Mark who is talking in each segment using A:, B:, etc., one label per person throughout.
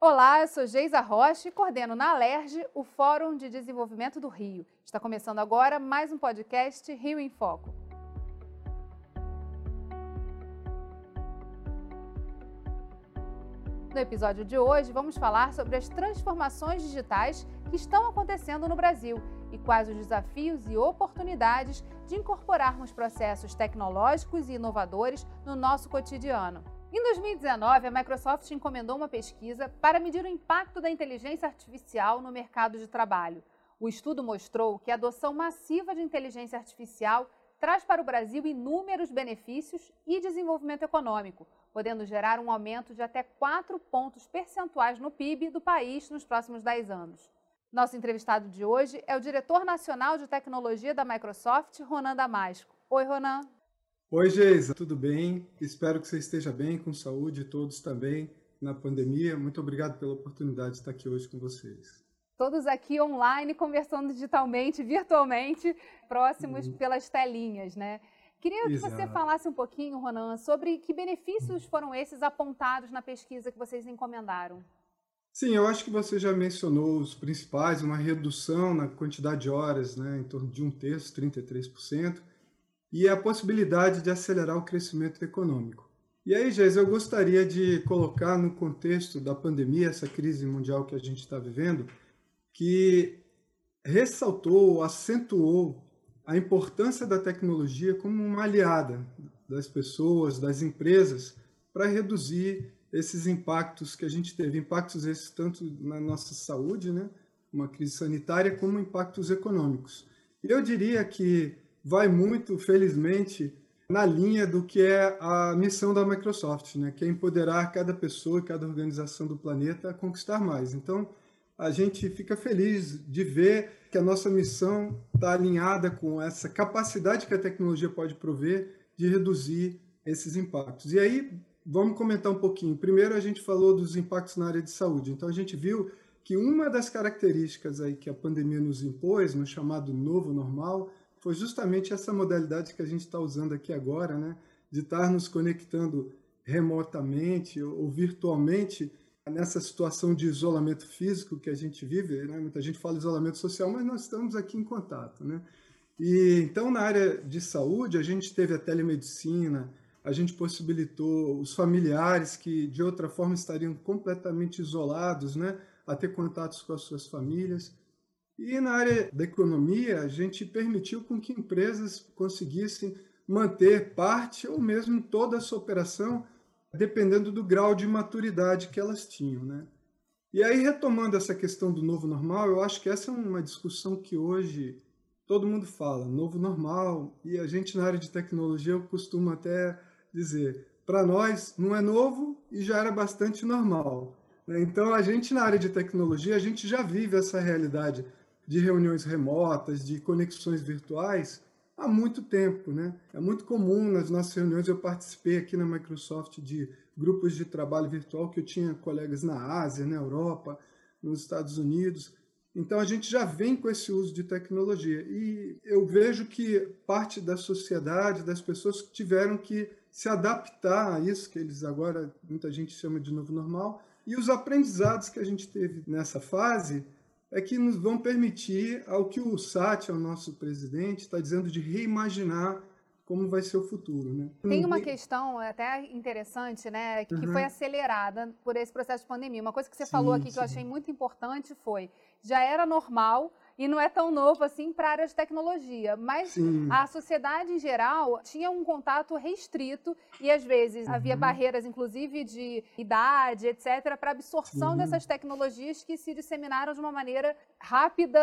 A: Olá, eu sou Geisa Rocha e coordeno na Alerj o Fórum de Desenvolvimento do Rio. Está começando agora mais um podcast Rio em Foco. No episódio de hoje, vamos falar sobre as transformações digitais que estão acontecendo no Brasil e quais os desafios e oportunidades de incorporarmos processos tecnológicos e inovadores no nosso cotidiano. Em 2019, a Microsoft encomendou uma pesquisa para medir o impacto da inteligência artificial no mercado de trabalho. O estudo mostrou que a adoção massiva de inteligência artificial traz para o Brasil inúmeros benefícios e desenvolvimento econômico, podendo gerar um aumento de até 4 pontos percentuais no PIB do país nos próximos 10 anos. Nosso entrevistado de hoje é o diretor nacional de tecnologia da Microsoft, Ronan Damasco. Oi, Ronan.
B: Oi, Geisa, tudo bem? Espero que você esteja bem, com saúde, todos também na pandemia. Muito obrigado pela oportunidade de estar aqui hoje com vocês.
A: Todos aqui online, conversando digitalmente, virtualmente, próximos uhum. pelas telinhas, né? Queria que Exato. você falasse um pouquinho, Ronan, sobre que benefícios foram esses apontados na pesquisa que vocês encomendaram.
B: Sim, eu acho que você já mencionou os principais, uma redução na quantidade de horas, né, em torno de um terço, 33%, e a possibilidade de acelerar o crescimento econômico. E aí, Geis, eu gostaria de colocar no contexto da pandemia, essa crise mundial que a gente está vivendo, que ressaltou, acentuou a importância da tecnologia como uma aliada das pessoas, das empresas, para reduzir esses impactos que a gente teve, impactos esses tanto na nossa saúde, né, uma crise sanitária, como impactos econômicos. E eu diria que vai muito, felizmente, na linha do que é a missão da Microsoft, né, que é empoderar cada pessoa, cada organização do planeta a conquistar mais. Então, a gente fica feliz de ver que a nossa missão está alinhada com essa capacidade que a tecnologia pode prover de reduzir esses impactos. E aí, vamos comentar um pouquinho. Primeiro, a gente falou dos impactos na área de saúde. Então, a gente viu que uma das características aí que a pandemia nos impôs, no chamado novo normal, foi justamente essa modalidade que a gente está usando aqui agora, né? de estar nos conectando remotamente ou virtualmente nessa situação de isolamento físico que a gente vive. Né? Muita gente fala isolamento social, mas nós estamos aqui em contato. Né? E então, na área de saúde, a gente teve a telemedicina, a gente possibilitou os familiares que de outra forma estariam completamente isolados, né, a ter contatos com as suas famílias. E na área da economia, a gente permitiu com que empresas conseguissem manter parte ou mesmo toda a sua operação, dependendo do grau de maturidade que elas tinham, né? E aí retomando essa questão do novo normal, eu acho que essa é uma discussão que hoje todo mundo fala, novo normal, e a gente na área de tecnologia eu costumo até dizer, para nós não é novo e já era bastante normal. Né? Então, a gente na área de tecnologia, a gente já vive essa realidade de reuniões remotas, de conexões virtuais há muito tempo. Né? É muito comum nas nossas reuniões, eu participei aqui na Microsoft de grupos de trabalho virtual que eu tinha colegas na Ásia, na Europa, nos Estados Unidos. Então a gente já vem com esse uso de tecnologia e eu vejo que parte da sociedade, das pessoas tiveram que se adaptar a isso, que eles agora, muita gente chama de novo normal, e os aprendizados que a gente teve nessa fase é que nos vão permitir ao que o Sati, o nosso presidente, está dizendo de reimaginar como vai ser o futuro, né?
A: Tem uma questão até interessante, né, que uhum. foi acelerada por esse processo de pandemia. Uma coisa que você sim, falou aqui sim. que eu achei muito importante foi, já era normal e não é tão novo assim para a área de tecnologia. Mas Sim. a sociedade em geral tinha um contato restrito e às vezes uhum. havia barreiras, inclusive de idade, etc., para absorção Sim. dessas tecnologias que se disseminaram de uma maneira rápida,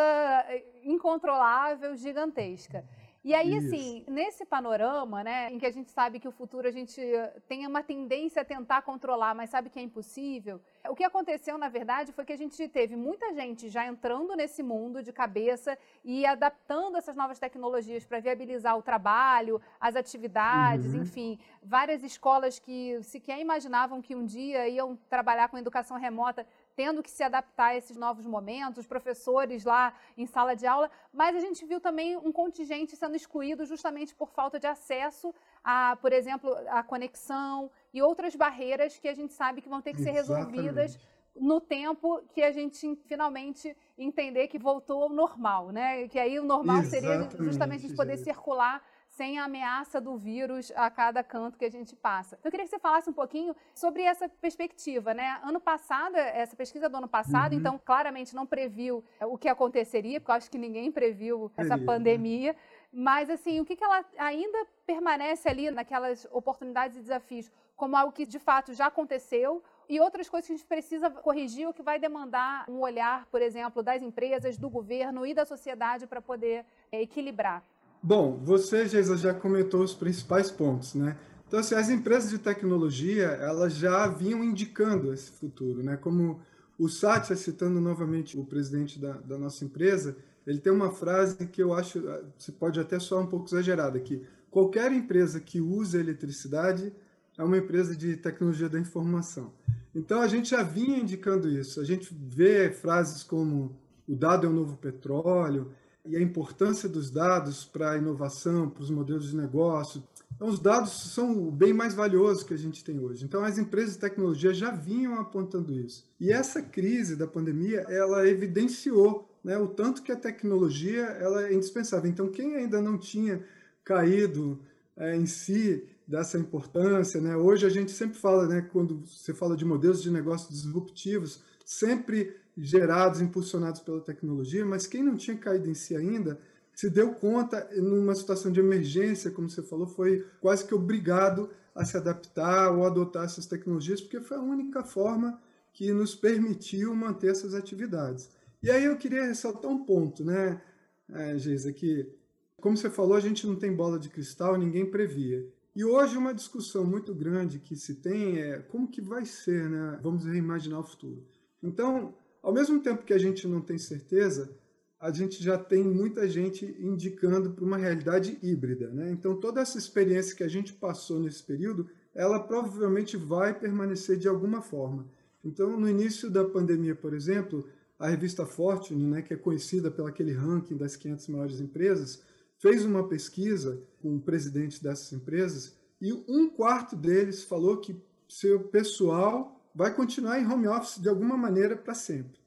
A: incontrolável, gigantesca. E aí, Isso. assim, nesse panorama, né, em que a gente sabe que o futuro a gente tem uma tendência a tentar controlar, mas sabe que é impossível, o que aconteceu, na verdade, foi que a gente teve muita gente já entrando nesse mundo de cabeça e adaptando essas novas tecnologias para viabilizar o trabalho, as atividades, uhum. enfim, várias escolas que sequer imaginavam que um dia iam trabalhar com educação remota tendo que se adaptar a esses novos momentos, os professores lá em sala de aula, mas a gente viu também um contingente sendo excluído justamente por falta de acesso a, por exemplo, a conexão e outras barreiras que a gente sabe que vão ter que ser Exatamente. resolvidas no tempo que a gente finalmente entender que voltou ao normal, né? Que aí o normal Exatamente, seria justamente a gente poder circular sem a ameaça do vírus a cada canto que a gente passa. Então, eu queria que você falasse um pouquinho sobre essa perspectiva, né? Ano passado, essa pesquisa do ano passado, uhum. então, claramente não previu o que aconteceria, porque eu acho que ninguém previu essa né? pandemia. Mas, assim, o que, que ela ainda permanece ali naquelas oportunidades e desafios como algo que, de fato, já aconteceu e outras coisas que a gente precisa corrigir, o que vai demandar um olhar, por exemplo, das empresas, do governo e da sociedade para poder é, equilibrar?
B: Bom, você, Geisa, já comentou os principais pontos, né? Então, assim, as empresas de tecnologia, elas já vinham indicando esse futuro, né? Como o Satya, citando novamente o presidente da, da nossa empresa, ele tem uma frase que eu acho, se pode até soar um pouco exagerada, que qualquer empresa que usa eletricidade é uma empresa de tecnologia da informação. Então, a gente já vinha indicando isso. A gente vê frases como o dado é o novo petróleo, e a importância dos dados para a inovação, para os modelos de negócio. Então, os dados são o bem mais valioso que a gente tem hoje. Então, as empresas de tecnologia já vinham apontando isso. E essa crise da pandemia, ela evidenciou né, o tanto que a tecnologia ela é indispensável. Então, quem ainda não tinha caído é, em si dessa importância, né, hoje a gente sempre fala, né, quando você fala de modelos de negócio disruptivos, sempre gerados, impulsionados pela tecnologia, mas quem não tinha caído em si ainda se deu conta, numa situação de emergência, como você falou, foi quase que obrigado a se adaptar ou adotar essas tecnologias, porque foi a única forma que nos permitiu manter essas atividades. E aí eu queria ressaltar um ponto, né, é, Geisa, que, como você falou, a gente não tem bola de cristal, ninguém previa. E hoje uma discussão muito grande que se tem é como que vai ser, né? Vamos reimaginar o futuro. Então, ao mesmo tempo que a gente não tem certeza, a gente já tem muita gente indicando para uma realidade híbrida. Né? Então, toda essa experiência que a gente passou nesse período, ela provavelmente vai permanecer de alguma forma. Então, no início da pandemia, por exemplo, a revista Fortune, né, que é conhecida pelo aquele ranking das 500 maiores empresas, fez uma pesquisa com presidentes dessas empresas e um quarto deles falou que seu pessoal vai continuar em home office de alguma maneira para sempre.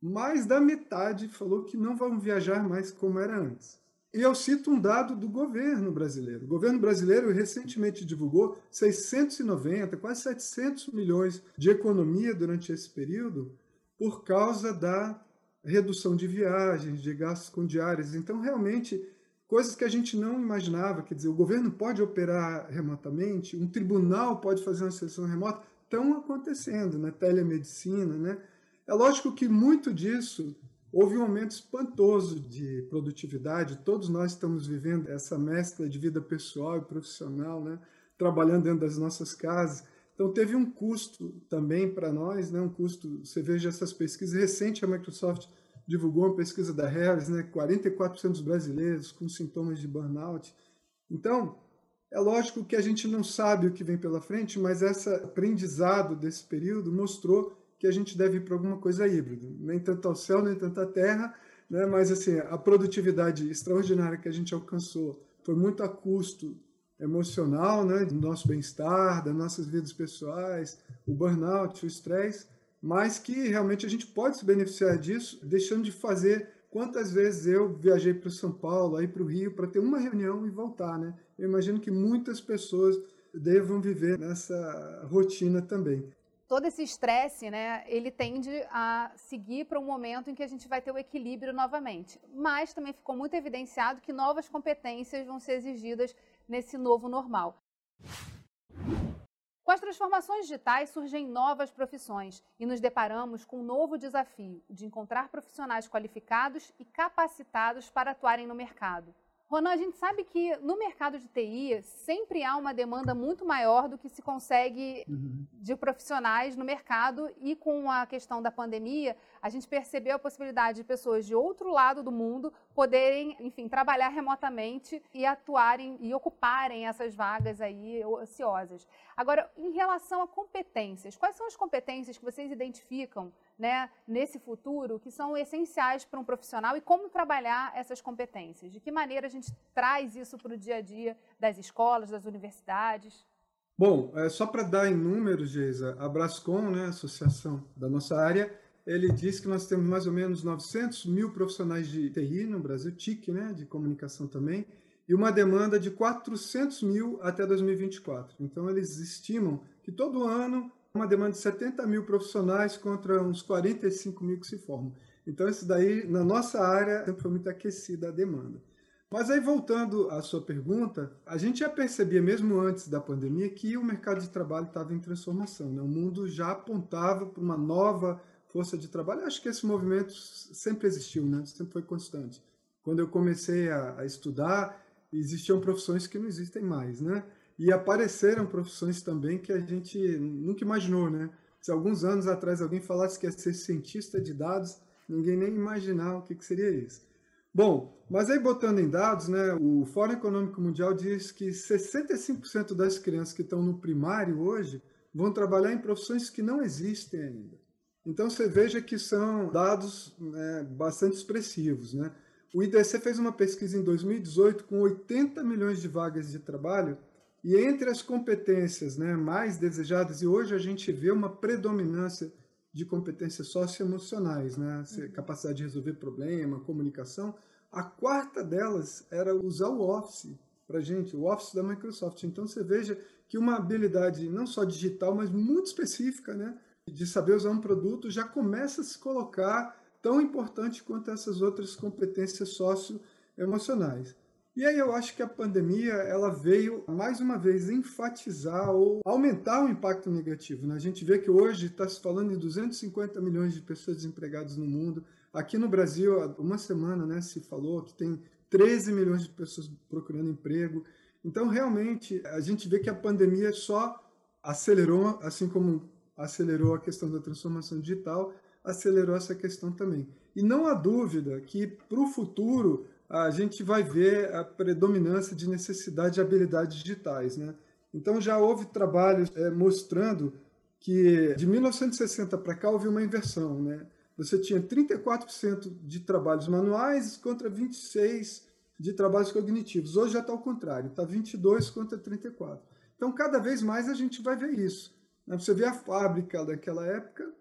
B: Mais da metade falou que não vão viajar mais como era antes. E eu cito um dado do governo brasileiro. O governo brasileiro recentemente divulgou 690, quase 700 milhões de economia durante esse período por causa da redução de viagens, de gastos com diárias. Então, realmente, coisas que a gente não imaginava. Quer dizer, o governo pode operar remotamente, um tribunal pode fazer uma sessão remota estão acontecendo na telemedicina, né? É lógico que muito disso houve um aumento espantoso de produtividade. Todos nós estamos vivendo essa mescla de vida pessoal e profissional, né? Trabalhando dentro das nossas casas. Então teve um custo também para nós, né? Um custo. Você veja essas pesquisas recente a Microsoft divulgou uma pesquisa da Harris, né? 44% dos brasileiros com sintomas de burnout. Então é lógico que a gente não sabe o que vem pela frente, mas esse aprendizado desse período mostrou que a gente deve ir para alguma coisa híbrida. Nem tanto ao céu, nem tanto à terra, né? mas assim, a produtividade extraordinária que a gente alcançou foi muito a custo emocional, né? do nosso bem-estar, das nossas vidas pessoais, o burnout, o estresse, mas que realmente a gente pode se beneficiar disso deixando de fazer Quantas vezes eu viajei para São Paulo, aí para o Rio, para ter uma reunião e voltar, né? Eu imagino que muitas pessoas devam viver nessa rotina também.
A: Todo esse estresse, né, ele tende a seguir para um momento em que a gente vai ter o equilíbrio novamente. Mas também ficou muito evidenciado que novas competências vão ser exigidas nesse novo normal. Com as transformações digitais surgem novas profissões e nos deparamos com um novo desafio de encontrar profissionais qualificados e capacitados para atuarem no mercado. Ronan, a gente sabe que no mercado de TI sempre há uma demanda muito maior do que se consegue uhum. de profissionais no mercado e com a questão da pandemia, a gente percebeu a possibilidade de pessoas de outro lado do mundo poderem, enfim, trabalhar remotamente e atuarem e ocuparem essas vagas aí ociosas. Agora, em relação a competências, quais são as competências que vocês identificam né, nesse futuro que são essenciais para um profissional e como trabalhar essas competências? De que maneira a gente traz isso para o dia a dia das escolas, das universidades?
B: Bom, é, só para dar em números, Geisa, a Brascom, né, associação da nossa área, ele diz que nós temos mais ou menos 900 mil profissionais de TI no Brasil, TIC, né, de comunicação também, e uma demanda de 400 mil até 2024. Então, eles estimam que todo ano uma demanda de 70 mil profissionais contra uns 45 mil que se formam. Então, isso daí, na nossa área, sempre foi muito aquecida a demanda. Mas aí, voltando à sua pergunta, a gente já percebia, mesmo antes da pandemia, que o mercado de trabalho estava em transformação. Né? O mundo já apontava para uma nova força de trabalho. Acho que esse movimento sempre existiu, né? sempre foi constante. Quando eu comecei a, a estudar, existiam profissões que não existem mais, né? E apareceram profissões também que a gente nunca imaginou, né? Se alguns anos atrás alguém falasse que ia ser cientista de dados, ninguém nem imaginava o que, que seria isso. Bom, mas aí botando em dados, né, o Fórum Econômico Mundial diz que 65% das crianças que estão no primário hoje vão trabalhar em profissões que não existem ainda. Então você veja que são dados né, bastante expressivos. Né? O IDC fez uma pesquisa em 2018 com 80 milhões de vagas de trabalho e entre as competências né, mais desejadas, e hoje a gente vê uma predominância de competências socioemocionais, né? Uhum. capacidade de resolver problema, comunicação. A quarta delas era usar o Office para gente, o Office da Microsoft. Então você veja que uma habilidade não só digital, mas muito específica, né? De saber usar um produto, já começa a se colocar tão importante quanto essas outras competências socioemocionais. E aí eu acho que a pandemia ela veio mais uma vez enfatizar ou aumentar o impacto negativo. Né? A gente vê que hoje está se falando em 250 milhões de pessoas desempregadas no mundo. Aqui no Brasil, há uma semana né, se falou que tem 13 milhões de pessoas procurando emprego. Então, realmente, a gente vê que a pandemia só acelerou, assim como acelerou a questão da transformação digital, acelerou essa questão também. E não há dúvida que, para o futuro, a gente vai ver a predominância de necessidade de habilidades digitais. Né? Então, já houve trabalhos é, mostrando que de 1960 para cá houve uma inversão. Né? Você tinha 34% de trabalhos manuais contra 26% de trabalhos cognitivos. Hoje já está ao contrário, está 22% contra 34%. Então, cada vez mais a gente vai ver isso. Né? Você vê a fábrica daquela época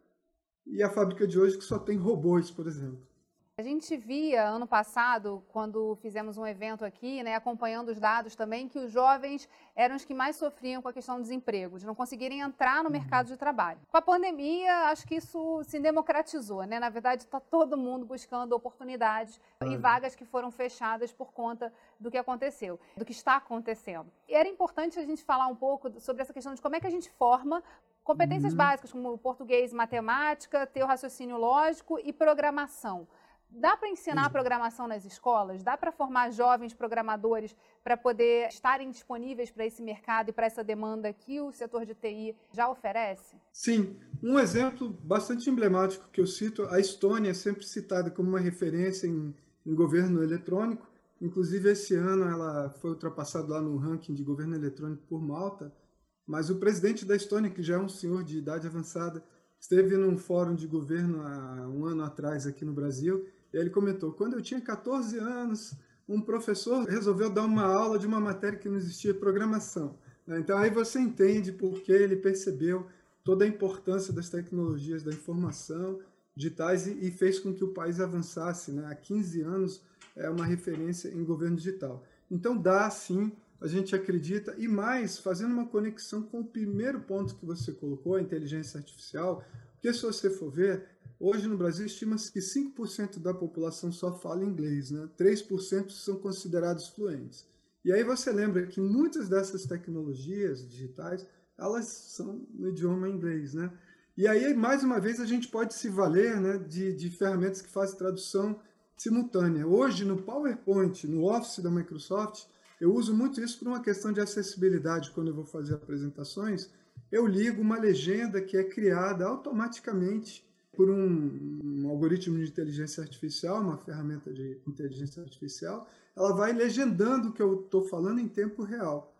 B: e a fábrica de hoje que só tem robôs, por exemplo.
A: A gente via ano passado, quando fizemos um evento aqui, né, acompanhando os dados também, que os jovens eram os que mais sofriam com a questão do desemprego, de não conseguirem entrar no uhum. mercado de trabalho. Com a pandemia, acho que isso se democratizou, né? Na verdade, está todo mundo buscando oportunidades e vagas que foram fechadas por conta do que aconteceu, do que está acontecendo. E era importante a gente falar um pouco sobre essa questão de como é que a gente forma competências uhum. básicas como português, matemática, ter o raciocínio lógico e programação. Dá para ensinar programação nas escolas? Dá para formar jovens programadores para poder estarem disponíveis para esse mercado e para essa demanda que o setor de TI já oferece?
B: Sim. Um exemplo bastante emblemático que eu cito, a Estônia é sempre citada como uma referência em, em governo eletrônico. Inclusive, esse ano ela foi ultrapassada lá no ranking de governo eletrônico por Malta. Mas o presidente da Estônia, que já é um senhor de idade avançada, esteve num fórum de governo há um ano atrás aqui no Brasil ele comentou: quando eu tinha 14 anos, um professor resolveu dar uma aula de uma matéria que não existia programação. Né? Então aí você entende por que ele percebeu toda a importância das tecnologias da informação digitais e, fez com que o país avançasse. Né? Há 15 anos é uma referência em governo digital. Então dá sim, a gente acredita, e mais, fazendo uma conexão com o primeiro ponto que você colocou, a inteligência artificial, porque se você for ver, Hoje no Brasil estima-se que 5% da população só fala inglês, né? 3% são considerados fluentes. E aí você lembra que muitas dessas tecnologias digitais, elas são no idioma inglês, né? E aí, mais uma vez, a gente pode se valer né, de, de ferramentas que fazem tradução simultânea. Hoje, no PowerPoint, no Office da Microsoft, eu uso muito isso por uma questão de acessibilidade quando eu vou fazer apresentações. Eu ligo uma legenda que é criada automaticamente por um, um, algoritmo de inteligência artificial, uma ferramenta de inteligência artificial, ela vai legendando o que eu estou falando em tempo real.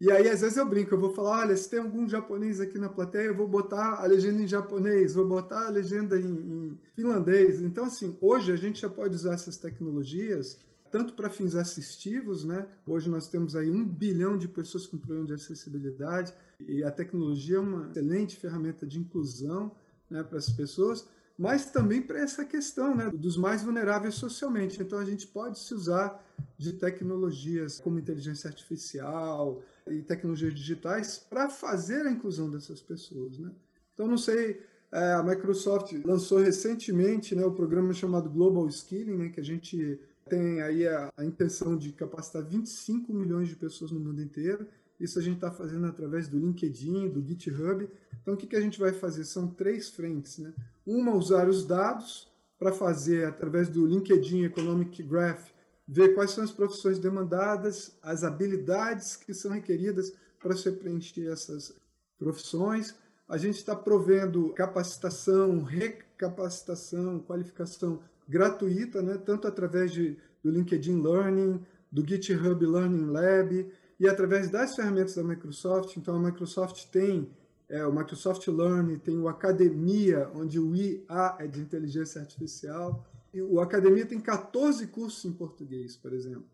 B: E aí, às vezes, eu brinco, eu vou falar, olha, se tem algum japonês aqui na plateia, eu vou botar a legenda em japonês, vou botar a legenda em, em finlandês. Então, assim, hoje a gente já pode usar essas tecnologias tanto para fins assistivos, né? Hoje nós temos aí um bilhão de pessoas com problema de acessibilidade e a tecnologia é uma excelente ferramenta de inclusão né, para as pessoas, mas também para essa questão né, dos mais vulneráveis socialmente. Então a gente pode se usar de tecnologias como inteligência artificial e tecnologias digitais para fazer a inclusão dessas pessoas. Né? Então não sei, é, a Microsoft lançou recentemente né, o programa chamado Global Skilling, né, que a gente tem aí a, a intenção de capacitar 25 milhões de pessoas no mundo inteiro. Isso a gente está fazendo através do LinkedIn, do GitHub. Então, o que, que a gente vai fazer? São três frentes. Né? Uma, usar os dados para fazer, através do LinkedIn Economic Graph, ver quais são as profissões demandadas, as habilidades que são requeridas para se preencher essas profissões. A gente está provendo capacitação, recapacitação, qualificação gratuita, né? tanto através de, do LinkedIn Learning, do GitHub Learning Lab e através das ferramentas da Microsoft. Então, a Microsoft tem é, o Microsoft Learn, tem o Academia, onde o IA é de inteligência artificial. E o Academia tem 14 cursos em português, por exemplo.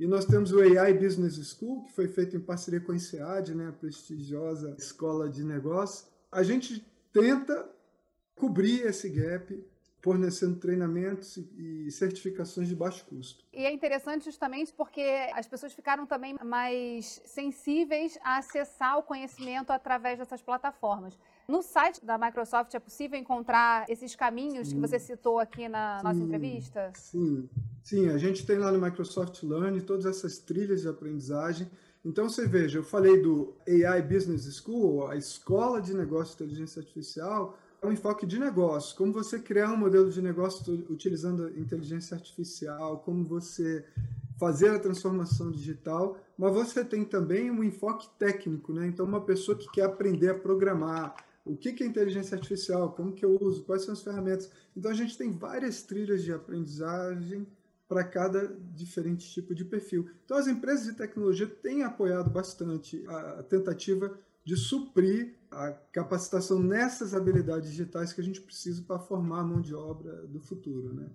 B: E nós temos o AI Business School, que foi feito em parceria com a INSEAD, né, a prestigiosa escola de negócios. A gente tenta cobrir esse gap fornecendo treinamentos e certificações de baixo custo.
A: E é interessante justamente porque as pessoas ficaram também mais sensíveis a acessar o conhecimento através dessas plataformas. No site da Microsoft é possível encontrar esses caminhos sim. que você citou aqui na sim, nossa entrevista?
B: Sim, sim. A gente tem lá no Microsoft Learn todas essas trilhas de aprendizagem. Então você veja, eu falei do AI Business School, a escola de negócio de inteligência artificial, um enfoque de negócio, como você criar um modelo de negócio utilizando inteligência artificial, como você fazer a transformação digital, mas você tem também um enfoque técnico, né? Então, uma pessoa que quer aprender a programar, o que é inteligência artificial, como que eu uso, quais são as ferramentas. Então, a gente tem várias trilhas de aprendizagem para cada diferente tipo de perfil. Então, as empresas de tecnologia têm apoiado bastante a tentativa de suprir a capacitação nessas habilidades digitais que a gente precisa para formar a mão de obra do futuro. Né?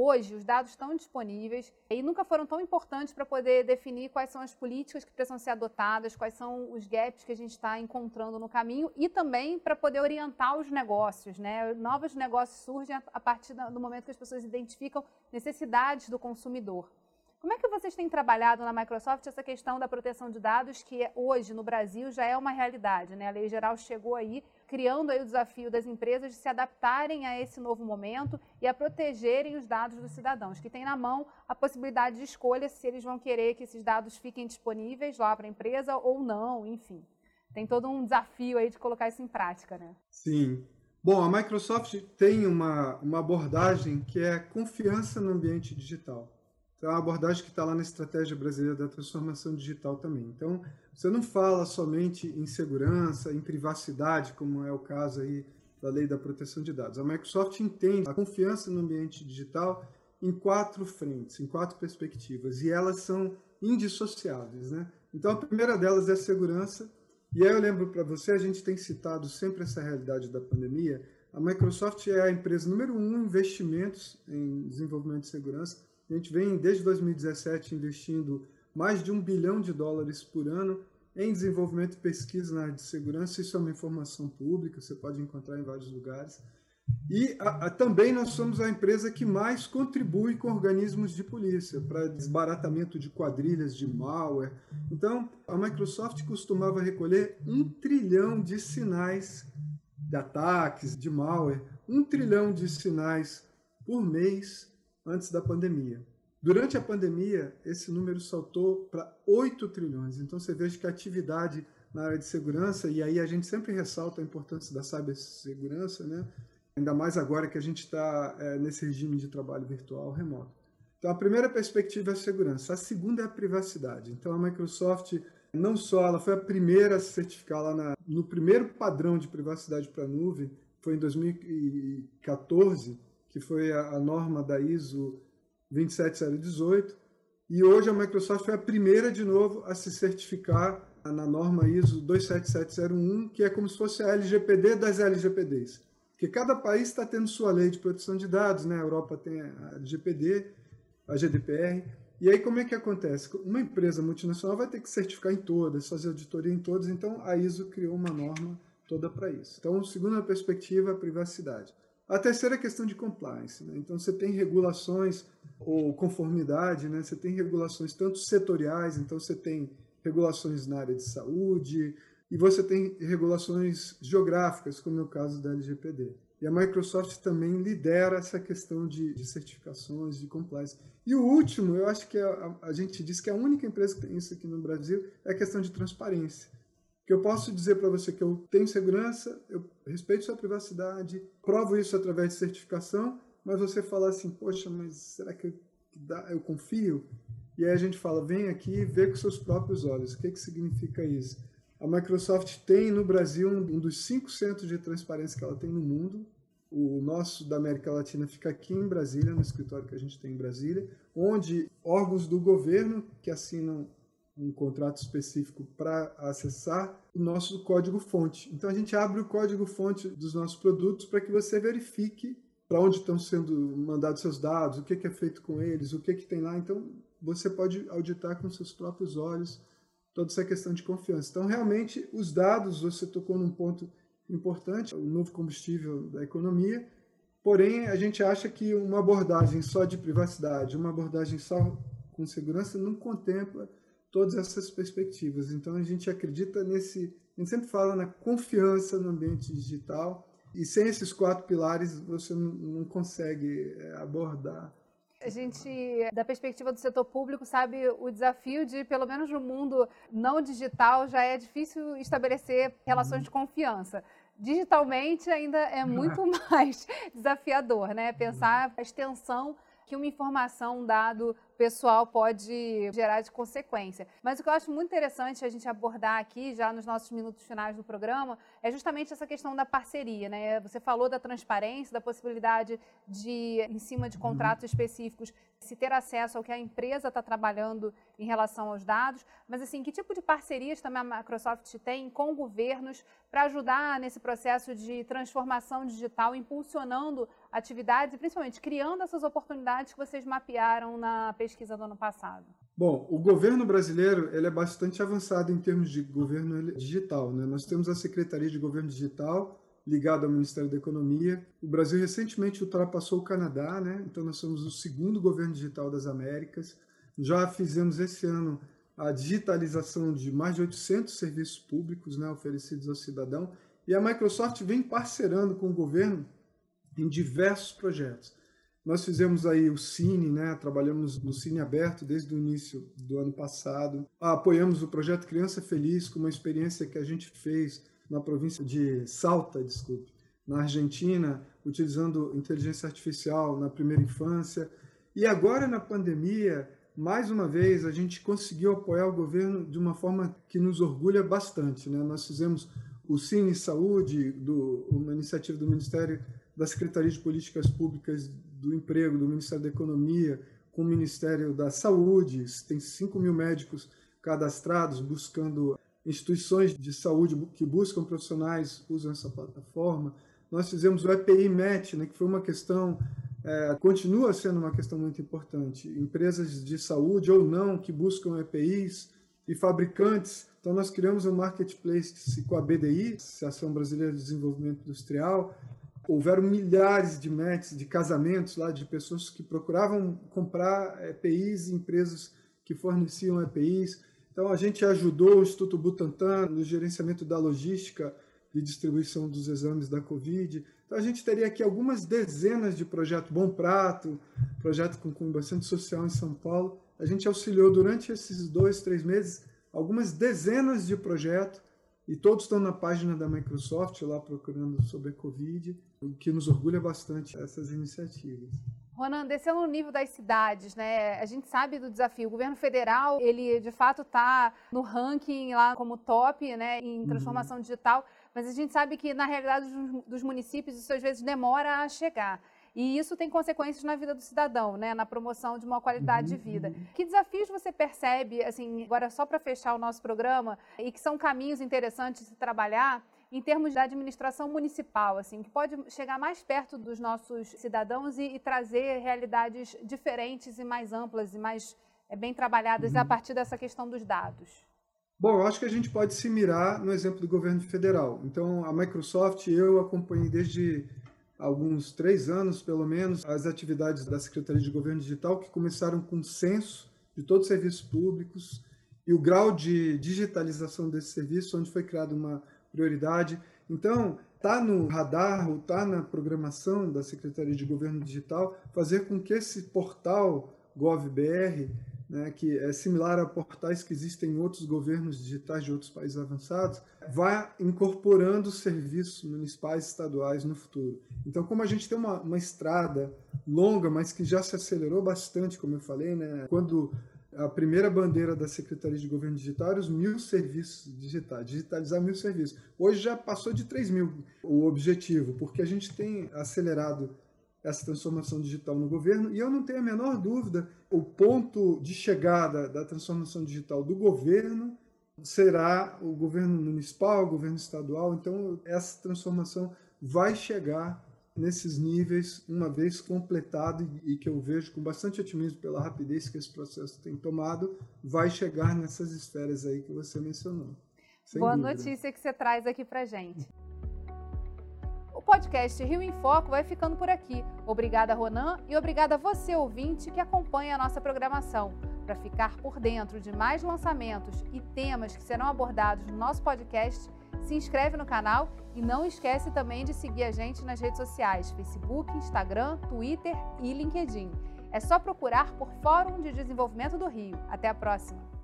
A: Hoje, os dados estão disponíveis e nunca foram tão importantes para poder definir quais são as políticas que precisam ser adotadas, quais são os gaps que a gente está encontrando no caminho e também para poder orientar os negócios. Né? Novos negócios surgem a partir do momento que as pessoas identificam necessidades do consumidor. Como é que vocês têm trabalhado na Microsoft essa questão da proteção de dados, que hoje no Brasil já é uma realidade? Né? A lei geral chegou aí, criando aí o desafio das empresas de se adaptarem a esse novo momento e a protegerem os dados dos cidadãos, que têm na mão a possibilidade de escolha se eles vão querer que esses dados fiquem disponíveis lá para a empresa ou não, enfim. Tem todo um desafio aí de colocar isso em prática, né?
B: Sim. Bom, a Microsoft tem uma, uma abordagem que é confiança no ambiente digital. Então, é uma abordagem que está lá na Estratégia Brasileira da Transformação Digital também. Então, você não fala somente em segurança, em privacidade, como é o caso aí da Lei da Proteção de Dados. A Microsoft entende a confiança no ambiente digital em quatro frentes, em quatro perspectivas, e elas são indissociáveis. Né? Então, a primeira delas é a segurança, e aí eu lembro para você, a gente tem citado sempre essa realidade da pandemia, a Microsoft é a empresa número um em investimentos em desenvolvimento de segurança, a gente vem desde 2017 investindo mais de um bilhão de dólares por ano em desenvolvimento e pesquisa na área de segurança. Isso é uma informação pública, você pode encontrar em vários lugares. E a, a, também nós somos a empresa que mais contribui com organismos de polícia para desbaratamento de quadrilhas de malware. Então, a Microsoft costumava recolher um trilhão de sinais de ataques, de malware, um trilhão de sinais por mês antes da pandemia. Durante a pandemia, esse número saltou para 8 trilhões. Então você veja que a atividade na área de segurança, e aí a gente sempre ressalta a importância da cibersegurança, né? ainda mais agora que a gente está é, nesse regime de trabalho virtual remoto. Então a primeira perspectiva é a segurança, a segunda é a privacidade. Então a Microsoft não só ela foi a primeira a se certificar lá na, no primeiro padrão de privacidade para nuvem, foi em 2014, que foi a, a norma da ISO 27018, e hoje a Microsoft foi a primeira de novo a se certificar na norma ISO 27701, que é como se fosse a LGPD das LGPDs. Porque cada país está tendo sua lei de proteção de dados, né? A Europa tem a LGPD, a GDPR. E aí como é que acontece? Uma empresa multinacional vai ter que certificar em todas, fazer auditoria em todas, então a ISO criou uma norma toda para isso. Então, segunda perspectiva, a privacidade. A terceira é a questão de compliance. Né? Então, você tem regulações ou conformidade, né? você tem regulações tanto setoriais, então você tem regulações na área de saúde, e você tem regulações geográficas, como é o caso da LGPD. E a Microsoft também lidera essa questão de, de certificações, de compliance. E o último, eu acho que a, a, gente diz que a única empresa que tem isso aqui no Brasil é a questão de transparência. Que eu posso dizer para você que eu tenho segurança, eu respeito sua privacidade, provo isso através de certificação, mas você fala assim, poxa, mas será que eu, eu confio? E aí a gente fala, vem aqui e vê com seus próprios olhos. O que, que significa isso? A Microsoft tem no Brasil um dos cinco centros de transparência que ela tem no mundo. O nosso da América Latina fica aqui em Brasília, no escritório que a gente tem em Brasília, onde órgãos do governo que assinam um contrato específico para acessar o nosso código-fonte. Então a gente abre o código-fonte dos nossos produtos para que você verifique para onde estão sendo mandados seus dados, o que, é feito com eles, o que, que tem lá. Então você pode auditar com seus próprios olhos toda essa questão de confiança. Então, realmente, os dados, você tocou num ponto importante, o novo combustível da economia, porém, a gente acha que uma abordagem só de privacidade, uma abordagem só com segurança, não contempla todas essas perspectivas. Então, a gente acredita nesse. A gente sempre fala na confiança no ambiente digital, e sem esses quatro pilares, você não consegue é, abordar
A: a gente, da perspectiva do setor público, sabe o desafio de, pelo menos no mundo não digital, já é difícil estabelecer relações de confiança. Digitalmente ainda é muito mais desafiador, né? Pensar a extensão que uma informação, um dado pessoal pode gerar de consequência. Mas o que eu acho muito interessante a gente abordar aqui, já nos nossos minutos finais do programa, é justamente essa questão da parceria. Né? Você falou da transparência, da possibilidade de, em cima de uhum. contratos específicos, se ter acesso ao que a empresa está trabalhando em relação aos dados. Mas, assim, que tipo de parcerias também a Microsoft tem com governos para ajudar nesse processo de transformação digital, impulsionando atividades e, principalmente, criando essas oportunidades que vocês mapearam na pesquisa do ano passado?
B: Bom, o governo brasileiro ele é bastante avançado em termos de governo digital. Né? Nós temos a Secretaria de Governo Digital, ligada ao Ministério da Economia. O Brasil recentemente ultrapassou o Canadá, né? então nós somos o segundo governo digital das Américas. Já fizemos esse ano a digitalização de mais de 800 serviços públicos né, oferecidos ao cidadão. E a Microsoft vem parcerando com o governo em diversos projetos. Nós fizemos aí o Cine, né? trabalhamos no Cine Aberto desde o início do ano passado. Apoiamos o projeto Criança Feliz, com uma experiência que a gente fez na província de Salta, desculpe, na Argentina, utilizando inteligência artificial na primeira infância. E agora, na pandemia, mais uma vez, a gente conseguiu apoiar o governo de uma forma que nos orgulha bastante. Né? Nós fizemos o Cine Saúde, do, uma iniciativa do Ministério da Secretaria de Políticas Públicas do Emprego, do Ministério da Economia, com o Ministério da Saúde, tem 5 mil médicos cadastrados buscando instituições de saúde que buscam profissionais usam essa plataforma. Nós fizemos o EPI MET, né, que foi uma questão, é, continua sendo uma questão muito importante. Empresas de saúde ou não que buscam EPIs e fabricantes. Então, nós criamos um marketplace com a BDI, Associação Brasileira de Desenvolvimento Industrial, houveram milhares de matches, de casamentos lá, de pessoas que procuravam comprar EPIs, empresas que forneciam EPIs. Então, a gente ajudou o Instituto Butantan no gerenciamento da logística de distribuição dos exames da Covid. Então, a gente teria aqui algumas dezenas de projetos Bom Prato, projeto com, bastante social em São Paulo. A gente auxiliou durante esses dois, três meses algumas dezenas de projetos e todos estão na página da Microsoft lá procurando sobre a Covid, o que nos orgulha bastante essas iniciativas.
A: Ronan, descendo no nível das cidades, né? A gente sabe do desafio. O governo federal, ele de fato está no ranking lá como top, né, em uhum. transformação uhum. digital, mas a gente sabe que na realidade dos municípios isso às vezes demora a chegar. E isso tem consequências na vida do cidadão, né? na promoção de uma qualidade uhum. de vida. Que desafios você percebe, assim, agora só para fechar o nosso programa, e que são caminhos interessantes de se trabalhar em termos da administração municipal, assim, que pode chegar mais perto dos nossos cidadãos e, e trazer realidades diferentes e mais amplas e mais é, bem trabalhadas uhum. a partir dessa questão dos dados?
B: Bom, eu acho que a gente pode se mirar no exemplo do governo federal. Então, a Microsoft, eu acompanhei desde alguns três anos, pelo menos, as atividades da Secretaria de Governo Digital, que começaram com censo de todos os serviços públicos e o grau de digitalização desse serviço, onde foi criada uma prioridade. Então, está no radar ou está na programação da Secretaria de Governo Digital fazer com que esse portal GovBR, né, que é similar a portais que existem em outros governos digitais de outros países avançados, vá incorporando serviços municipais e estaduais no futuro. Então, como a gente tem uma, uma estrada longa, mas que já se acelerou bastante, como eu falei, né, quando a primeira bandeira da Secretaria de Governo Digital era os mil serviços digitais, digitalizar mil serviços. Hoje já passou de 3 mil o objetivo, porque a gente tem acelerado essa transformação digital no governo e eu não tenho a menor dúvida, o ponto de chegada da transformação digital do governo será o governo municipal, o governo estadual, então essa transformação vai chegar nesses níveis, uma vez completado e que eu vejo com bastante otimismo pela rapidez que esse processo tem tomado, vai chegar nessas esferas aí que você mencionou.
A: Boa dúvida. notícia que você traz aqui para gente. O podcast Rio em Foco vai ficando por aqui. Obrigada, Ronan, e obrigada a você, ouvinte, que acompanha a nossa programação. Para ficar por dentro de mais lançamentos e temas que serão abordados no nosso podcast, se inscreve no canal e não esquece também de seguir a gente nas redes sociais: Facebook, Instagram, Twitter e LinkedIn. É só procurar por Fórum de Desenvolvimento do Rio. Até a próxima!